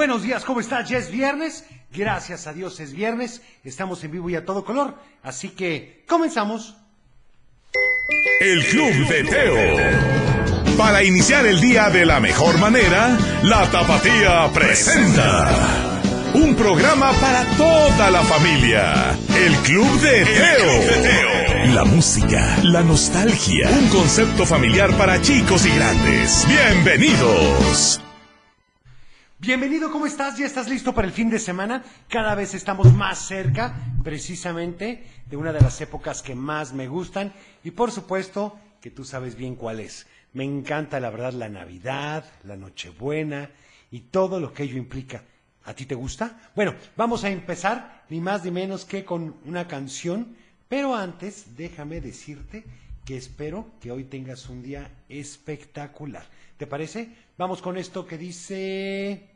Buenos días, ¿cómo estás? Ya es viernes. Gracias a Dios es viernes. Estamos en vivo y a todo color. Así que comenzamos. El Club de Teo. Para iniciar el día de la mejor manera, la Tapatía presenta un programa para toda la familia. El Club de Teo. La música, la nostalgia, un concepto familiar para chicos y grandes. Bienvenidos. Bienvenido, ¿cómo estás? ¿Ya estás listo para el fin de semana? Cada vez estamos más cerca, precisamente, de una de las épocas que más me gustan y por supuesto que tú sabes bien cuál es. Me encanta, la verdad, la Navidad, la Nochebuena y todo lo que ello implica. ¿A ti te gusta? Bueno, vamos a empezar ni más ni menos que con una canción, pero antes déjame decirte que espero que hoy tengas un día espectacular. ¿Te parece? Vamos con esto que dice...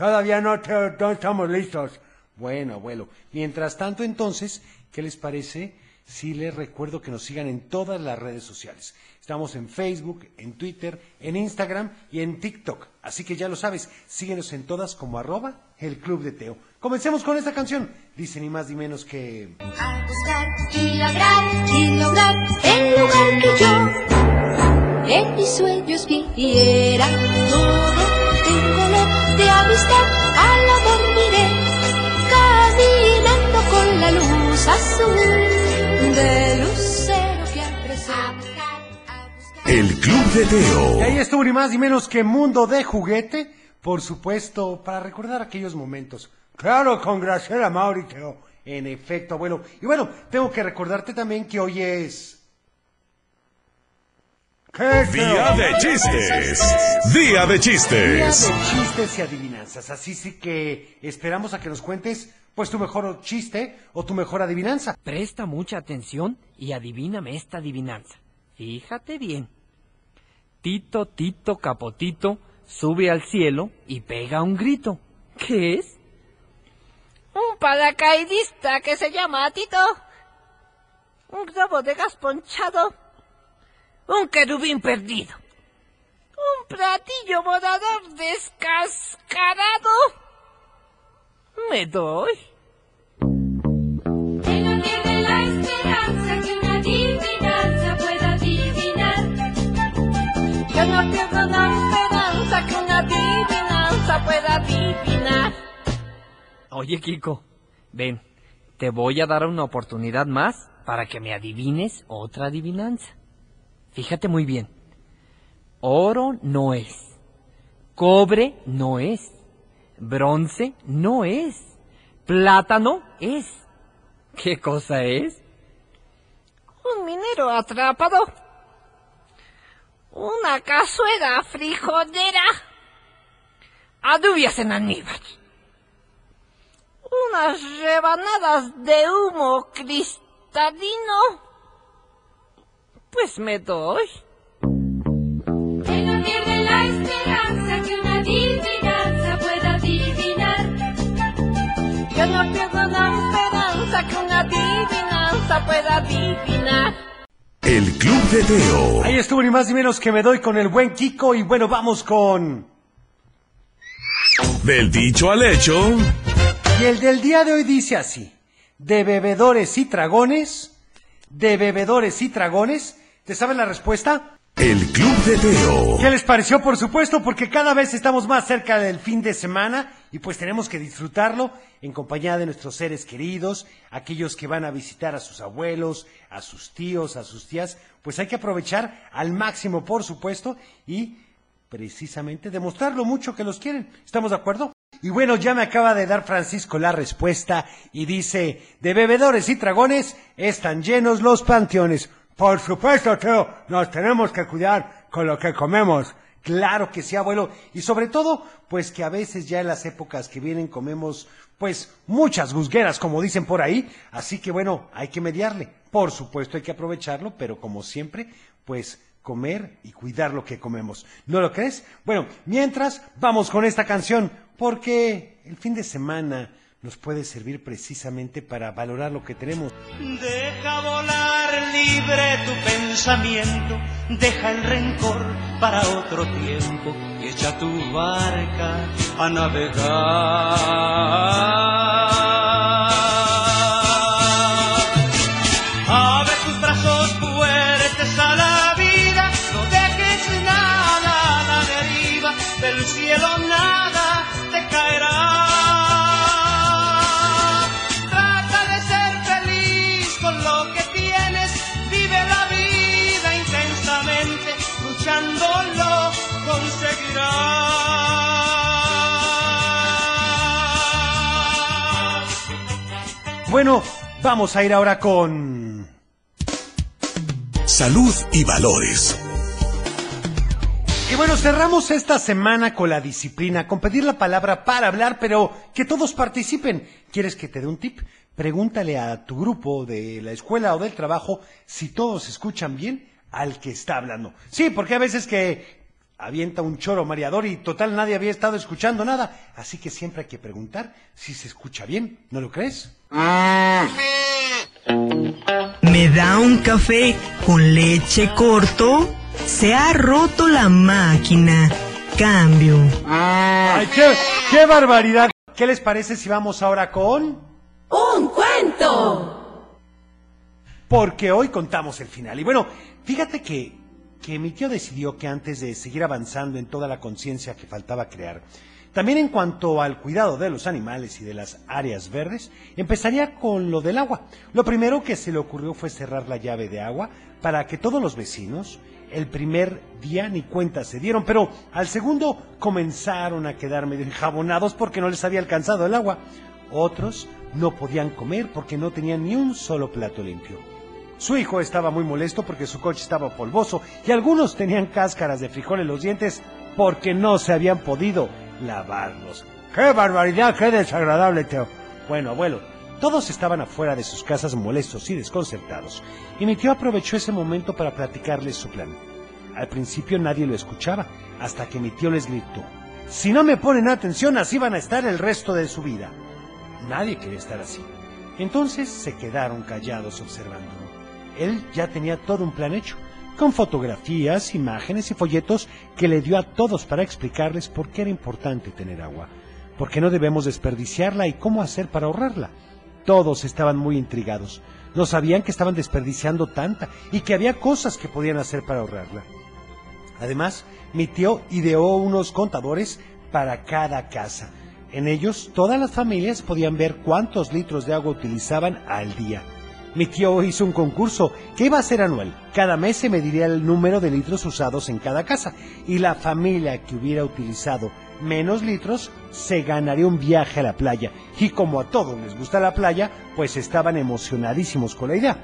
Todavía no, no estamos listos. Bueno, abuelo. Mientras tanto, entonces, ¿qué les parece si les recuerdo que nos sigan en todas las redes sociales? Estamos en Facebook, en Twitter, en Instagram y en TikTok. Así que ya lo sabes, síguenos en todas como arroba el Club de Teo. Comencemos con esta canción. Dice ni más ni menos que... A buscar y lograr y lograr el lugar que yo en mis sueños viviera azul de lucero que El Club de Y ahí Teo. estuvo ni más ni menos que Mundo de Juguete, por supuesto, para recordar aquellos momentos. Claro, con Graciela Maurito. En efecto, abuelo. Y bueno, tengo que recordarte también que hoy es... ¿Qué, Día Teo? de chistes. Día de Día chistes. de chistes y adivinanzas. Así sí que esperamos a que nos cuentes, pues, tu mejor chiste o tu mejor adivinanza. Presta mucha atención y adivíname esta adivinanza. Fíjate bien. Tito, Tito, Capotito sube al cielo y pega un grito. ¿Qué es? Un paracaidista que se llama Tito. Un globo de gas ponchado. Un querubín perdido. Un platillo volador descascarado. Me doy. que no pierde la esperanza que una adivinanza pueda adivinar Yo no pierdo la esperanza que una adivinanza pueda adivinar. Oye, Kiko, ven, te voy a dar una oportunidad más para que me adivines otra adivinanza. Fíjate muy bien. Oro no es. Cobre no es. Bronce no es. Plátano es. ¿Qué cosa es? Un minero atrapado. Una cazuela frijolera. Alubias en almíbar. Unas rebanadas de humo cristalino. Pues me doy. Adivinanza pueda adivinar. El Club de Teo. Ahí estuvo ni más ni menos que me doy con el buen Kiko y bueno, vamos con... Del dicho al hecho. Y el del día de hoy dice así, de bebedores y dragones, de bebedores y dragones, ¿te saben la respuesta? El Club de Teo. ¿Qué les pareció? Por supuesto, porque cada vez estamos más cerca del fin de semana y pues tenemos que disfrutarlo en compañía de nuestros seres queridos, aquellos que van a visitar a sus abuelos, a sus tíos, a sus tías, pues hay que aprovechar al máximo, por supuesto, y precisamente demostrar lo mucho que los quieren. ¿Estamos de acuerdo? Y bueno, ya me acaba de dar Francisco la respuesta y dice, de bebedores y dragones están llenos los panteones. Por supuesto, Teo, nos tenemos que cuidar con lo que comemos. Claro que sí, abuelo. Y sobre todo, pues que a veces ya en las épocas que vienen comemos, pues, muchas gusgueras, como dicen por ahí. Así que bueno, hay que mediarle. Por supuesto, hay que aprovecharlo, pero como siempre, pues comer y cuidar lo que comemos. ¿No lo crees? Bueno, mientras vamos con esta canción, porque el fin de semana nos puede servir precisamente para valorar lo que tenemos. Deja volar libre tu pensamiento, deja el rencor para otro tiempo y echa tu barca a navegar. Bueno, vamos a ir ahora con... Salud y valores. Y bueno, cerramos esta semana con la disciplina, con pedir la palabra para hablar, pero que todos participen. ¿Quieres que te dé un tip? Pregúntale a tu grupo de la escuela o del trabajo si todos escuchan bien al que está hablando. Sí, porque a veces que avienta un choro mareador y total nadie había estado escuchando nada. Así que siempre hay que preguntar si se escucha bien. ¿No lo crees? ¿Me da un café con leche corto? Se ha roto la máquina. Cambio. ¡Ay, qué, qué barbaridad! ¿Qué les parece si vamos ahora con...? ¡Un cuento! porque hoy contamos el final. Y bueno, fíjate que, que mi tío decidió que antes de seguir avanzando en toda la conciencia que faltaba crear, también en cuanto al cuidado de los animales y de las áreas verdes, empezaría con lo del agua. Lo primero que se le ocurrió fue cerrar la llave de agua para que todos los vecinos el primer día ni cuenta se dieron, pero al segundo comenzaron a quedar medio enjabonados porque no les había alcanzado el agua. Otros no podían comer porque no tenían ni un solo plato limpio. Su hijo estaba muy molesto porque su coche estaba polvoso y algunos tenían cáscaras de frijol en los dientes porque no se habían podido lavarlos. ¡Qué barbaridad! ¡Qué desagradable, Teo! Bueno, abuelo, todos estaban afuera de sus casas molestos y desconcertados, y mi tío aprovechó ese momento para platicarles su plan. Al principio nadie lo escuchaba, hasta que mi tío les gritó, Si no me ponen atención, así van a estar el resto de su vida. Nadie quería estar así. Entonces se quedaron callados observándolo. Él ya tenía todo un plan hecho, con fotografías, imágenes y folletos que le dio a todos para explicarles por qué era importante tener agua, por qué no debemos desperdiciarla y cómo hacer para ahorrarla. Todos estaban muy intrigados. No sabían que estaban desperdiciando tanta y que había cosas que podían hacer para ahorrarla. Además, mi tío ideó unos contadores para cada casa. En ellos, todas las familias podían ver cuántos litros de agua utilizaban al día. Mi tío hizo un concurso que iba a ser anual. Cada mes se mediría el número de litros usados en cada casa y la familia que hubiera utilizado menos litros se ganaría un viaje a la playa. Y como a todos les gusta la playa, pues estaban emocionadísimos con la idea.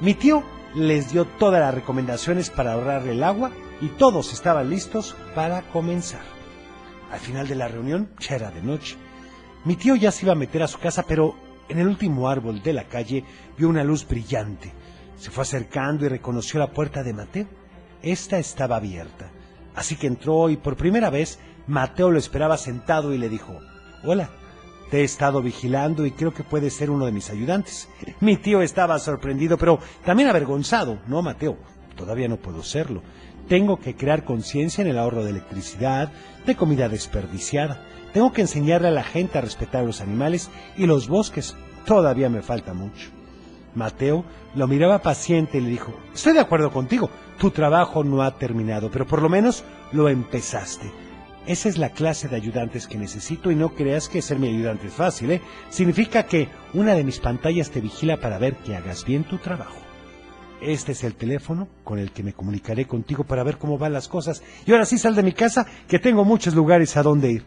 Mi tío les dio todas las recomendaciones para ahorrar el agua y todos estaban listos para comenzar. Al final de la reunión ya era de noche. Mi tío ya se iba a meter a su casa, pero en el último árbol de la calle vio una luz brillante. Se fue acercando y reconoció la puerta de Mateo. Esta estaba abierta. Así que entró y por primera vez Mateo lo esperaba sentado y le dijo, Hola, te he estado vigilando y creo que puedes ser uno de mis ayudantes. Mi tío estaba sorprendido, pero también avergonzado. No, Mateo, todavía no puedo serlo. Tengo que crear conciencia en el ahorro de electricidad, de comida desperdiciada. Tengo que enseñarle a la gente a respetar los animales y los bosques. Todavía me falta mucho. Mateo lo miraba paciente y le dijo, estoy de acuerdo contigo, tu trabajo no ha terminado, pero por lo menos lo empezaste. Esa es la clase de ayudantes que necesito y no creas que ser mi ayudante es fácil, ¿eh? Significa que una de mis pantallas te vigila para ver que hagas bien tu trabajo. Este es el teléfono con el que me comunicaré contigo para ver cómo van las cosas. Y ahora sí sal de mi casa, que tengo muchos lugares a donde ir.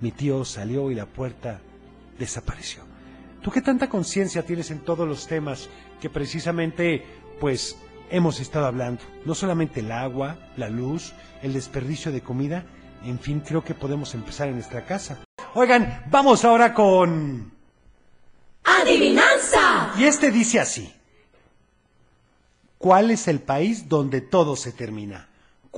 Mi tío salió y la puerta desapareció. ¿Tú qué tanta conciencia tienes en todos los temas que precisamente, pues, hemos estado hablando? No solamente el agua, la luz, el desperdicio de comida, en fin, creo que podemos empezar en nuestra casa. Oigan, vamos ahora con... ¡Adivinanza! Y este dice así. ¿Cuál es el país donde todo se termina?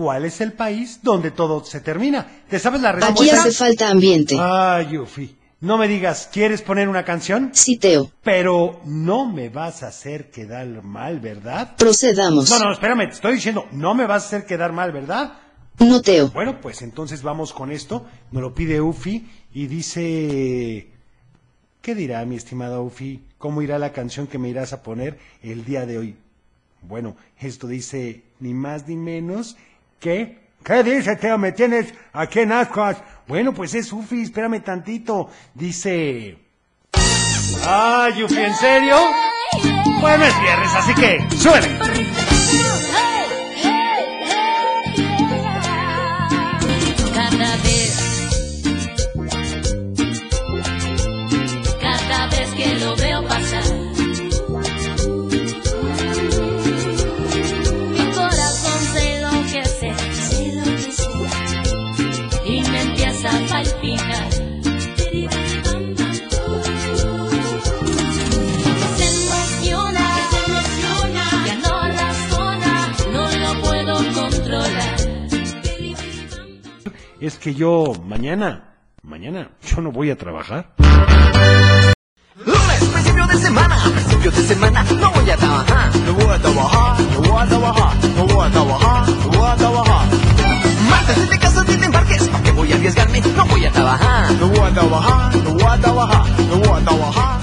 ¿Cuál es el país donde todo se termina? ¿Te sabes la respuesta? Aquí hace falta ambiente. Ay, Yufi. No me digas, ¿quieres poner una canción? Sí, Teo. Pero no me vas a hacer quedar mal, ¿verdad? Procedamos. No, no, espérame, te estoy diciendo, no me vas a hacer quedar mal, ¿verdad? No, Teo. Bueno, pues entonces vamos con esto. Nos lo pide Ufi y dice... ¿Qué dirá mi estimada Ufi? ¿Cómo irá la canción que me irás a poner el día de hoy? Bueno, esto dice ni más ni menos que... ¿Qué dice, Teo? ¿Me tienes aquí en ascuas? Bueno, pues es Ufi, espérame tantito. Dice... ¡Ay, Ufi, ¿en serio? Bueno, es viernes, así que... ¡Suele! Es que yo mañana, mañana, yo no voy a trabajar. Lunes, principio de semana, principio de semana, no voy a trabajar, no voy a trabajar, no voy a trabajar, no voy a trabajar, no voy a trabajar. Martes de casa de embarques, ¿para qué voy a arriesgarme? No voy a trabajar, no voy a trabajar, no voy a trabajar, no voy a trabajar,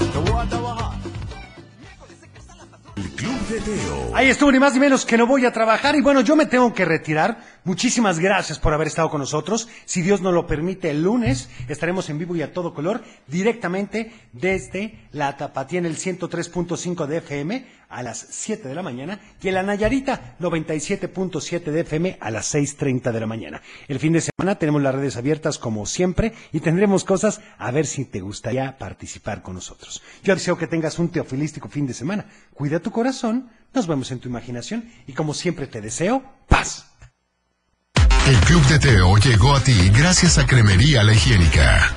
Ahí estuvo ni más ni menos que no voy a trabajar y bueno, yo me tengo que retirar. Muchísimas gracias por haber estado con nosotros. Si Dios nos lo permite, el lunes estaremos en vivo y a todo color directamente desde la Tapatía en el 103.5 de FM a las 7 de la mañana y en la Nayarita 97.7 de FM a las 6.30 de la mañana. El fin de semana tenemos las redes abiertas como siempre y tendremos cosas a ver si te gustaría participar con nosotros. Yo deseo que tengas un teofilístico fin de semana. Cuida tu corazón, nos vemos en tu imaginación y como siempre te deseo paz. El Club de Teo llegó a ti gracias a Cremería La Higiénica.